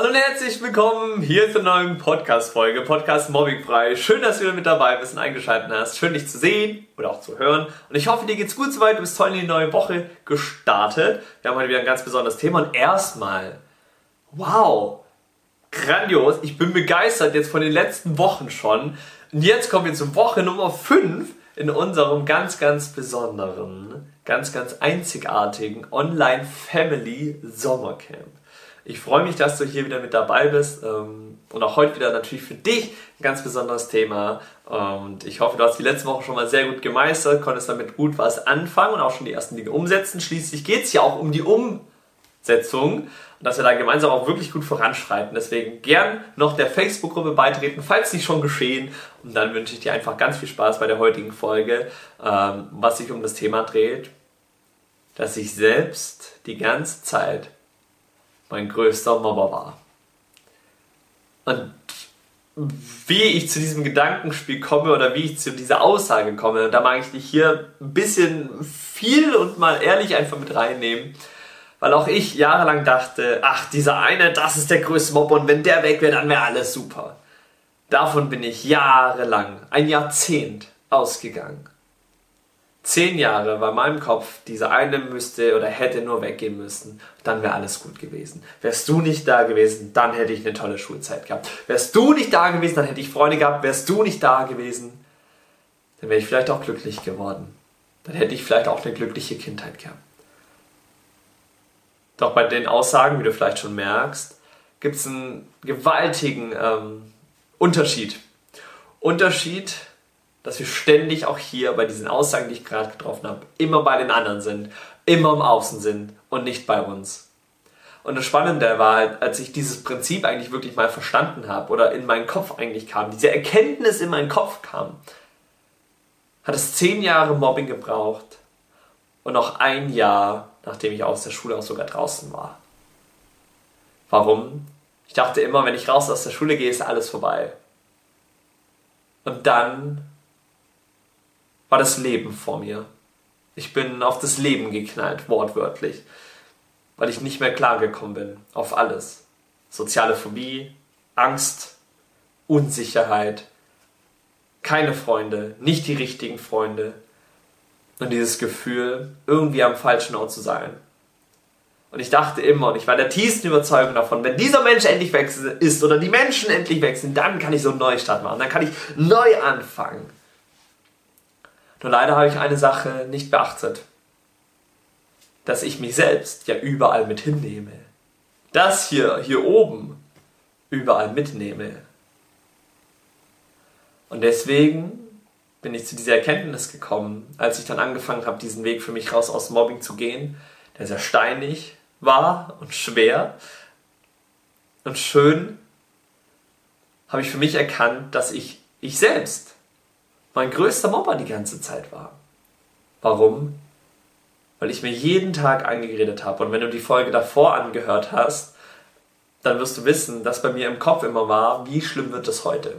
Hallo und herzlich willkommen hier zur neuen Podcast-Folge, Podcast Mobbing frei. Schön, dass du wieder mit dabei bist und eingeschaltet hast. Schön, dich zu sehen oder auch zu hören. Und ich hoffe, dir geht's gut soweit. Du bist toll in die neue Woche gestartet. Wir haben heute wieder ein ganz besonderes Thema. Und erstmal, wow, grandios. Ich bin begeistert jetzt von den letzten Wochen schon. Und jetzt kommen wir zur Woche Nummer 5 in unserem ganz, ganz besonderen, ganz, ganz einzigartigen Online Family Sommercamp. Ich freue mich, dass du hier wieder mit dabei bist ähm, und auch heute wieder natürlich für dich ein ganz besonderes Thema. Und ich hoffe, du hast die letzte Woche schon mal sehr gut gemeistert, konntest damit gut was anfangen und auch schon die ersten Dinge umsetzen. Schließlich geht es ja auch um die Umsetzung und dass wir da gemeinsam auch wirklich gut voranschreiten. Deswegen gern noch der Facebook-Gruppe beitreten, falls nicht schon geschehen. Und dann wünsche ich dir einfach ganz viel Spaß bei der heutigen Folge, ähm, was sich um das Thema dreht, dass ich selbst die ganze Zeit mein größter Mobber war. Und wie ich zu diesem Gedankenspiel komme oder wie ich zu dieser Aussage komme, da mag ich dich hier ein bisschen viel und mal ehrlich einfach mit reinnehmen. Weil auch ich jahrelang dachte, ach, dieser eine, das ist der größte Mobber und wenn der weg wäre, dann wäre alles super. Davon bin ich jahrelang, ein Jahrzehnt ausgegangen. Zehn Jahre war in meinem Kopf, dieser eine müsste oder hätte nur weggehen müssen. Dann wäre alles gut gewesen. Wärst du nicht da gewesen, dann hätte ich eine tolle Schulzeit gehabt. Wärst du nicht da gewesen, dann hätte ich Freunde gehabt. Wärst du nicht da gewesen, dann wäre ich vielleicht auch glücklich geworden. Dann hätte ich vielleicht auch eine glückliche Kindheit gehabt. Doch bei den Aussagen, wie du vielleicht schon merkst, gibt es einen gewaltigen ähm, Unterschied. Unterschied dass wir ständig auch hier bei diesen Aussagen, die ich gerade getroffen habe, immer bei den anderen sind, immer im Außen sind und nicht bei uns. Und das Spannende war halt, als ich dieses Prinzip eigentlich wirklich mal verstanden habe oder in meinen Kopf eigentlich kam, diese Erkenntnis in meinen Kopf kam, hat es zehn Jahre Mobbing gebraucht und noch ein Jahr, nachdem ich aus der Schule auch sogar draußen war. Warum? Ich dachte immer, wenn ich raus aus der Schule gehe, ist alles vorbei. Und dann war das Leben vor mir. Ich bin auf das Leben geknallt, wortwörtlich, weil ich nicht mehr klargekommen bin auf alles. Soziale Phobie, Angst, Unsicherheit, keine Freunde, nicht die richtigen Freunde und dieses Gefühl, irgendwie am falschen Ort zu sein. Und ich dachte immer, und ich war der tiefsten Überzeugung davon, wenn dieser Mensch endlich weg ist oder die Menschen endlich weg sind, dann kann ich so einen Neustart machen, dann kann ich neu anfangen. Nur leider habe ich eine Sache nicht beachtet. Dass ich mich selbst ja überall mit hinnehme. Das hier, hier oben, überall mitnehme. Und deswegen bin ich zu dieser Erkenntnis gekommen, als ich dann angefangen habe, diesen Weg für mich raus aus Mobbing zu gehen, der sehr steinig war und schwer und schön, habe ich für mich erkannt, dass ich ich selbst mein größter Mobber die ganze Zeit war. Warum? Weil ich mir jeden Tag angeredet habe. Und wenn du die Folge davor angehört hast, dann wirst du wissen, dass bei mir im Kopf immer war, wie schlimm wird es heute.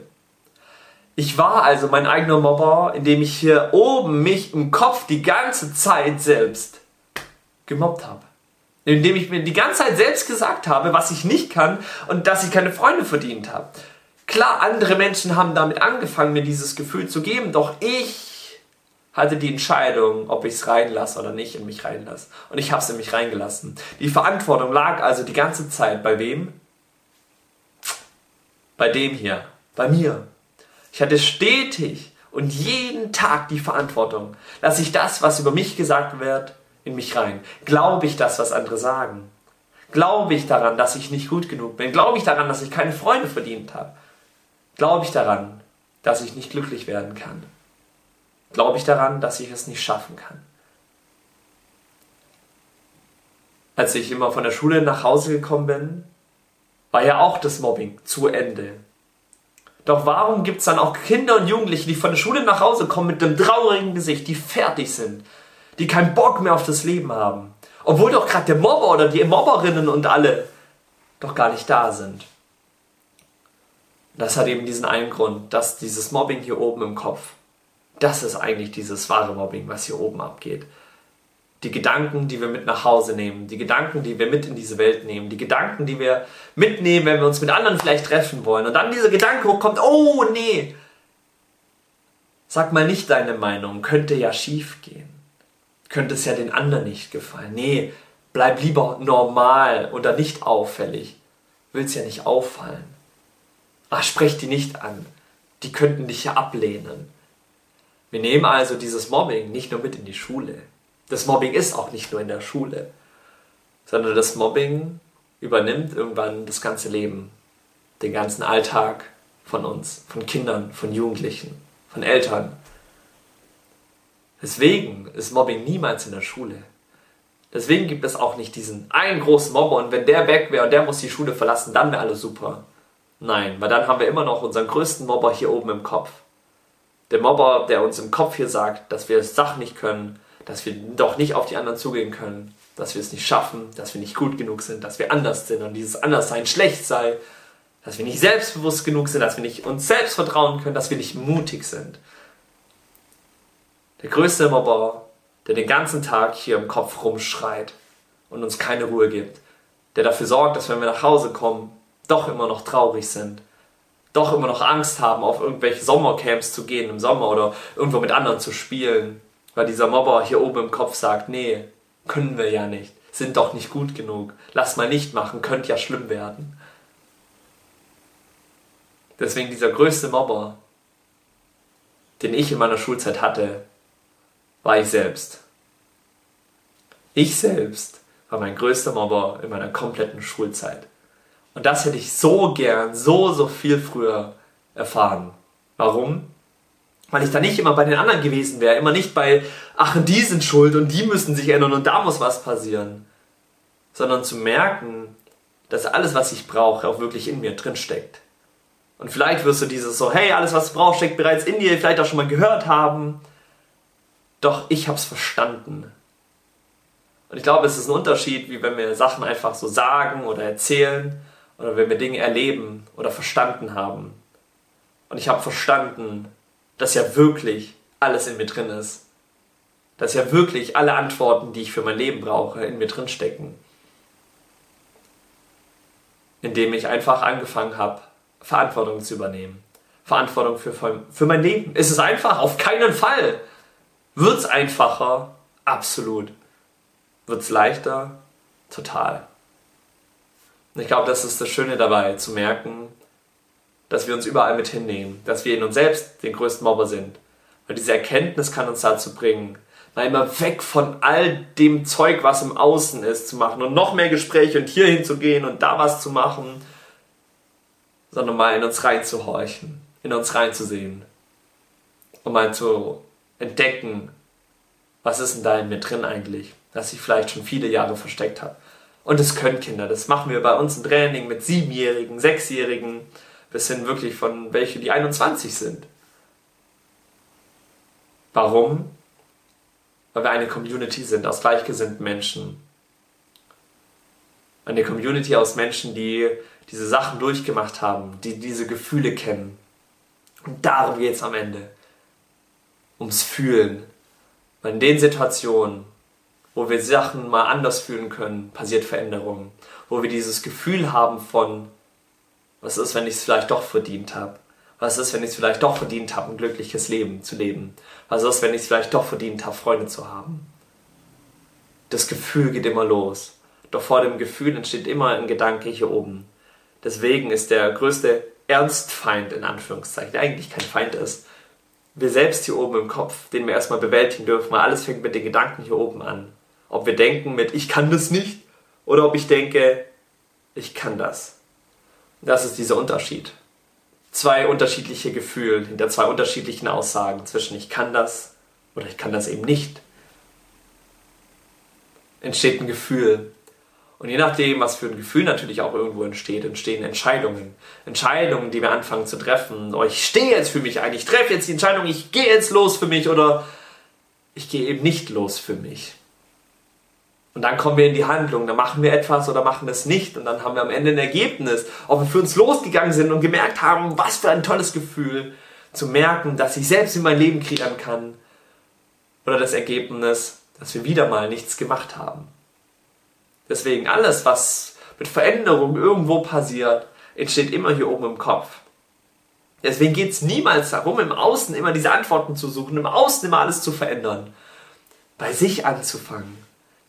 Ich war also mein eigener Mobber, indem ich hier oben mich im Kopf die ganze Zeit selbst gemobbt habe. Indem ich mir die ganze Zeit selbst gesagt habe, was ich nicht kann und dass ich keine Freunde verdient habe. Klar, andere Menschen haben damit angefangen, mir dieses Gefühl zu geben, doch ich hatte die Entscheidung, ob ich es reinlasse oder nicht in mich reinlasse. Und ich habe es in mich reingelassen. Die Verantwortung lag also die ganze Zeit bei wem? Bei dem hier, bei mir. Ich hatte stetig und jeden Tag die Verantwortung. Lasse ich das, was über mich gesagt wird, in mich rein? Glaube ich das, was andere sagen? Glaube ich daran, dass ich nicht gut genug bin? Glaube ich daran, dass ich keine Freunde verdient habe? Glaube ich daran, dass ich nicht glücklich werden kann? Glaube ich daran, dass ich es nicht schaffen kann? Als ich immer von der Schule nach Hause gekommen bin, war ja auch das Mobbing zu Ende. Doch warum gibt es dann auch Kinder und Jugendliche, die von der Schule nach Hause kommen mit einem traurigen Gesicht, die fertig sind, die keinen Bock mehr auf das Leben haben? Obwohl doch gerade der Mobber oder die Mobberinnen und alle doch gar nicht da sind. Das hat eben diesen einen Grund, dass dieses Mobbing hier oben im Kopf, das ist eigentlich dieses wahre Mobbing, was hier oben abgeht. Die Gedanken, die wir mit nach Hause nehmen, die Gedanken, die wir mit in diese Welt nehmen, die Gedanken, die wir mitnehmen, wenn wir uns mit anderen vielleicht treffen wollen. Und dann dieser Gedanke hochkommt, oh nee, sag mal nicht deine Meinung, könnte ja schief gehen. Könnte es ja den anderen nicht gefallen. Nee, bleib lieber normal oder nicht auffällig. Willst ja nicht auffallen. Ach, sprech die nicht an. Die könnten dich ja ablehnen. Wir nehmen also dieses Mobbing nicht nur mit in die Schule. Das Mobbing ist auch nicht nur in der Schule, sondern das Mobbing übernimmt irgendwann das ganze Leben, den ganzen Alltag von uns, von Kindern, von Jugendlichen, von Eltern. Deswegen ist Mobbing niemals in der Schule. Deswegen gibt es auch nicht diesen einen großen Mobber und wenn der weg wäre und der muss die Schule verlassen, dann wäre alles super. Nein, weil dann haben wir immer noch unseren größten Mobber hier oben im Kopf. Der Mobber, der uns im Kopf hier sagt, dass wir Sachen nicht können, dass wir doch nicht auf die anderen zugehen können, dass wir es nicht schaffen, dass wir nicht gut genug sind, dass wir anders sind und dieses Anderssein schlecht sei, dass wir nicht selbstbewusst genug sind, dass wir nicht uns selbst vertrauen können, dass wir nicht mutig sind. Der größte Mobber, der den ganzen Tag hier im Kopf rumschreit und uns keine Ruhe gibt, der dafür sorgt, dass wenn wir nach Hause kommen, doch immer noch traurig sind doch immer noch Angst haben, auf irgendwelche Sommercamps zu gehen im Sommer oder irgendwo mit anderen zu spielen, weil dieser Mobber hier oben im Kopf sagt, nee, können wir ja nicht, sind doch nicht gut genug, lass mal nicht machen, könnte ja schlimm werden. Deswegen dieser größte Mobber, den ich in meiner Schulzeit hatte, war ich selbst. Ich selbst war mein größter Mobber in meiner kompletten Schulzeit. Und das hätte ich so gern, so, so viel früher erfahren. Warum? Weil ich da nicht immer bei den anderen gewesen wäre, immer nicht bei, ach, die sind schuld und die müssen sich ändern und da muss was passieren. Sondern zu merken, dass alles, was ich brauche, auch wirklich in mir drin steckt. Und vielleicht wirst du dieses so, hey, alles, was du brauchst, steckt bereits in dir, vielleicht auch schon mal gehört haben. Doch ich hab's verstanden. Und ich glaube, es ist ein Unterschied, wie wenn wir Sachen einfach so sagen oder erzählen oder wenn wir Dinge erleben oder verstanden haben. Und ich habe verstanden, dass ja wirklich alles in mir drin ist. Dass ja wirklich alle Antworten, die ich für mein Leben brauche, in mir drin stecken. Indem ich einfach angefangen habe, Verantwortung zu übernehmen. Verantwortung für, für mein Leben. Ist es einfach? Auf keinen Fall. Wird es einfacher? Absolut. Wird es leichter? Total. Und ich glaube, das ist das Schöne dabei, zu merken, dass wir uns überall mit hinnehmen, dass wir in uns selbst den größten Mobber sind. Weil diese Erkenntnis kann uns dazu bringen, mal immer weg von all dem Zeug, was im Außen ist, zu machen und noch mehr Gespräche und hier hinzugehen und da was zu machen, sondern mal in uns reinzuhorchen, in uns reinzusehen und mal zu entdecken, was ist denn da in mir drin eigentlich, dass ich vielleicht schon viele Jahre versteckt habe. Und das können Kinder. Das machen wir bei uns im Training mit Siebenjährigen, Sechsjährigen, bis hin wirklich von welche, die 21 sind. Warum? Weil wir eine Community sind aus gleichgesinnten Menschen. Eine Community aus Menschen, die diese Sachen durchgemacht haben, die diese Gefühle kennen. Und darum geht es am Ende. Ums Fühlen. Weil in den Situationen, wo wir Sachen mal anders fühlen können, passiert Veränderung. Wo wir dieses Gefühl haben von, was ist, wenn ich es vielleicht doch verdient habe? Was ist, wenn ich es vielleicht doch verdient habe, ein glückliches Leben zu leben? Was ist, wenn ich es vielleicht doch verdient habe, Freunde zu haben? Das Gefühl geht immer los. Doch vor dem Gefühl entsteht immer ein Gedanke hier oben. Deswegen ist der größte Ernstfeind in Anführungszeichen, der eigentlich kein Feind ist, wir selbst hier oben im Kopf, den wir erstmal bewältigen dürfen, weil alles fängt mit den Gedanken hier oben an. Ob wir denken mit ich kann das nicht oder ob ich denke, ich kann das. Das ist dieser Unterschied. Zwei unterschiedliche Gefühle hinter zwei unterschiedlichen Aussagen zwischen ich kann das oder ich kann das eben nicht. Entsteht ein Gefühl. Und je nachdem, was für ein Gefühl natürlich auch irgendwo entsteht, entstehen Entscheidungen. Entscheidungen, die wir anfangen zu treffen. Oh, ich stehe jetzt für mich ein, ich treffe jetzt die Entscheidung, ich gehe jetzt los für mich oder ich gehe eben nicht los für mich. Und dann kommen wir in die Handlung, dann machen wir etwas oder machen es nicht und dann haben wir am Ende ein Ergebnis. Ob wir für uns losgegangen sind und gemerkt haben, was für ein tolles Gefühl, zu merken, dass ich selbst in mein Leben kreieren kann. Oder das Ergebnis, dass wir wieder mal nichts gemacht haben. Deswegen alles, was mit Veränderung irgendwo passiert, entsteht immer hier oben im Kopf. Deswegen geht es niemals darum, im Außen immer diese Antworten zu suchen, im Außen immer alles zu verändern. Bei sich anzufangen.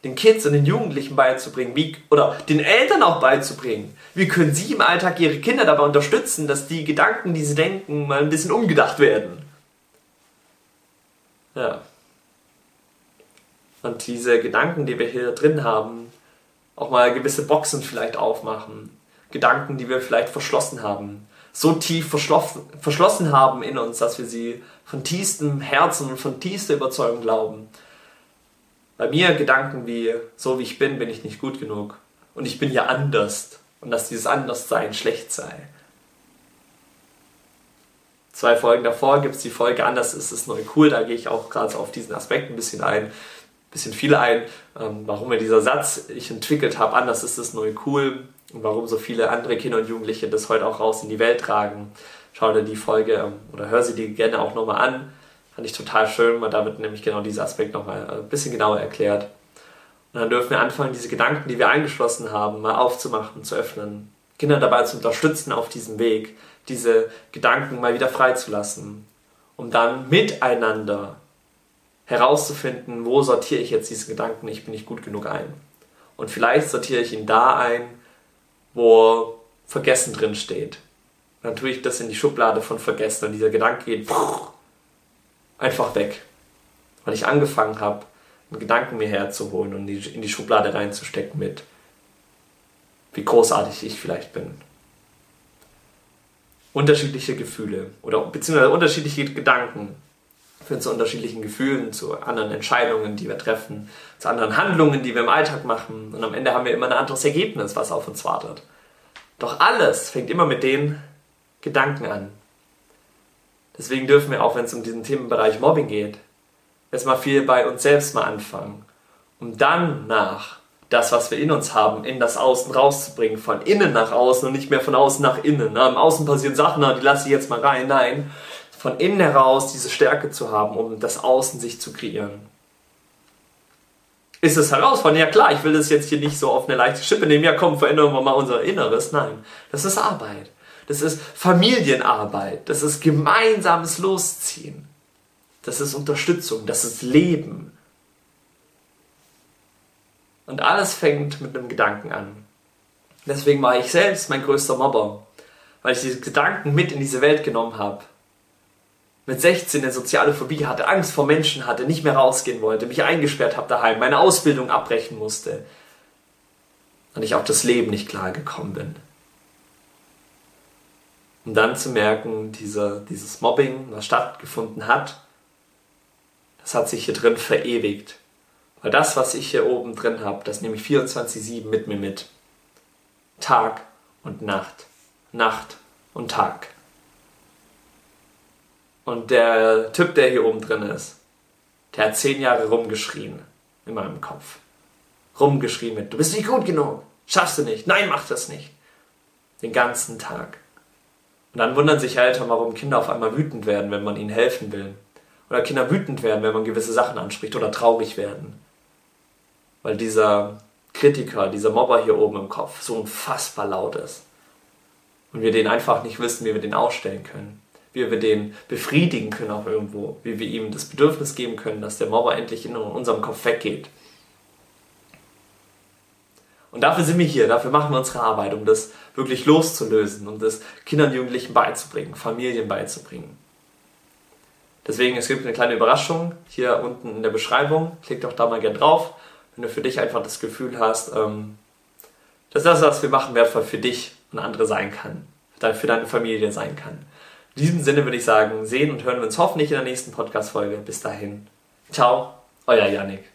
Den Kids und den Jugendlichen beizubringen, wie, oder den Eltern auch beizubringen. Wie können sie im Alltag ihre Kinder dabei unterstützen, dass die Gedanken, die sie denken, mal ein bisschen umgedacht werden. Ja. Und diese Gedanken, die wir hier drin haben, auch mal gewisse Boxen vielleicht aufmachen. Gedanken, die wir vielleicht verschlossen haben. So tief verschlossen, haben in uns, dass wir sie von tiefstem Herzen und von tiefster Überzeugung glauben. Bei mir Gedanken wie, so wie ich bin, bin ich nicht gut genug. Und ich bin ja anders. Und dass dieses Anderssein schlecht sei. Zwei Folgen davor gibt es die Folge Anders ist es neu cool. Da gehe ich auch gerade auf diesen Aspekt ein bisschen ein bisschen viel ein, ähm, warum mir dieser Satz ich entwickelt habe, anders ist es neu cool und warum so viele andere Kinder und Jugendliche das heute auch raus in die Welt tragen. Schau dir die Folge ähm, oder hör sie dir gerne auch nochmal an. Fand ich total schön, weil damit nämlich genau dieser Aspekt nochmal äh, ein bisschen genauer erklärt. Und dann dürfen wir anfangen, diese Gedanken, die wir eingeschlossen haben, mal aufzumachen, zu öffnen. Kinder dabei zu unterstützen auf diesem Weg, diese Gedanken mal wieder freizulassen, um dann miteinander herauszufinden, wo sortiere ich jetzt diesen Gedanken, ich bin nicht gut genug ein. Und vielleicht sortiere ich ihn da ein, wo Vergessen drin steht. Dann tue ich das in die Schublade von Vergessen und dieser Gedanke geht einfach weg. Weil ich angefangen habe, einen Gedanken mir herzuholen und in die Schublade reinzustecken mit, wie großartig ich vielleicht bin. Unterschiedliche Gefühle oder beziehungsweise unterschiedliche Gedanken führen zu unterschiedlichen Gefühlen, zu anderen Entscheidungen, die wir treffen, zu anderen Handlungen, die wir im Alltag machen. Und am Ende haben wir immer ein anderes Ergebnis, was auf uns wartet. Doch alles fängt immer mit den Gedanken an. Deswegen dürfen wir auch, wenn es um diesen Themenbereich Mobbing geht, erstmal viel bei uns selbst mal anfangen, um dann nach das, was wir in uns haben, in das Außen rauszubringen, von innen nach außen und nicht mehr von außen nach innen. Na, Im Außen passieren Sachen, die lasse ich jetzt mal rein. Nein, von innen heraus diese Stärke zu haben, um das Außen sich zu kreieren. Ist es herausfordernd? Ja klar, ich will das jetzt hier nicht so auf eine leichte Schippe nehmen. Ja komm, verändern wir mal unser Inneres. Nein, das ist Arbeit. Das ist Familienarbeit. Das ist gemeinsames Losziehen. Das ist Unterstützung. Das ist Leben. Und alles fängt mit einem Gedanken an. Deswegen war ich selbst mein größter Mobber, weil ich diese Gedanken mit in diese Welt genommen habe mit 16 eine soziale Phobie hatte, Angst vor Menschen hatte, nicht mehr rausgehen wollte, mich eingesperrt habe daheim, meine Ausbildung abbrechen musste und ich auf das Leben nicht klar gekommen bin. Um dann zu merken, dieser, dieses Mobbing, was stattgefunden hat, das hat sich hier drin verewigt. Weil das, was ich hier oben drin habe, das nehme ich 24-7 mit mir mit. Tag und Nacht. Nacht und Tag. Und der Typ, der hier oben drin ist, der hat zehn Jahre rumgeschrien in meinem Kopf. Rumgeschrien mit, du bist nicht gut genug, schaffst du nicht, nein, mach das nicht. Den ganzen Tag. Und dann wundern sich Eltern, warum Kinder auf einmal wütend werden, wenn man ihnen helfen will. Oder Kinder wütend werden, wenn man gewisse Sachen anspricht oder traurig werden. Weil dieser Kritiker, dieser Mobber hier oben im Kopf so unfassbar laut ist. Und wir den einfach nicht wissen, wie wir den ausstellen können wie wir den befriedigen können auch irgendwo, wie wir ihm das Bedürfnis geben können, dass der Mobber endlich in unserem Kopf weggeht. Und dafür sind wir hier, dafür machen wir unsere Arbeit, um das wirklich loszulösen, um das Kindern und Jugendlichen beizubringen, Familien beizubringen. Deswegen, es gibt eine kleine Überraschung hier unten in der Beschreibung. Klick doch da mal gern drauf, wenn du für dich einfach das Gefühl hast, ähm, dass das, was wir machen, wertvoll für dich und andere sein kann, für deine Familie sein kann. In diesem Sinne würde ich sagen, sehen und hören wir uns hoffentlich in der nächsten Podcast-Folge. Bis dahin. Ciao, euer Yannick.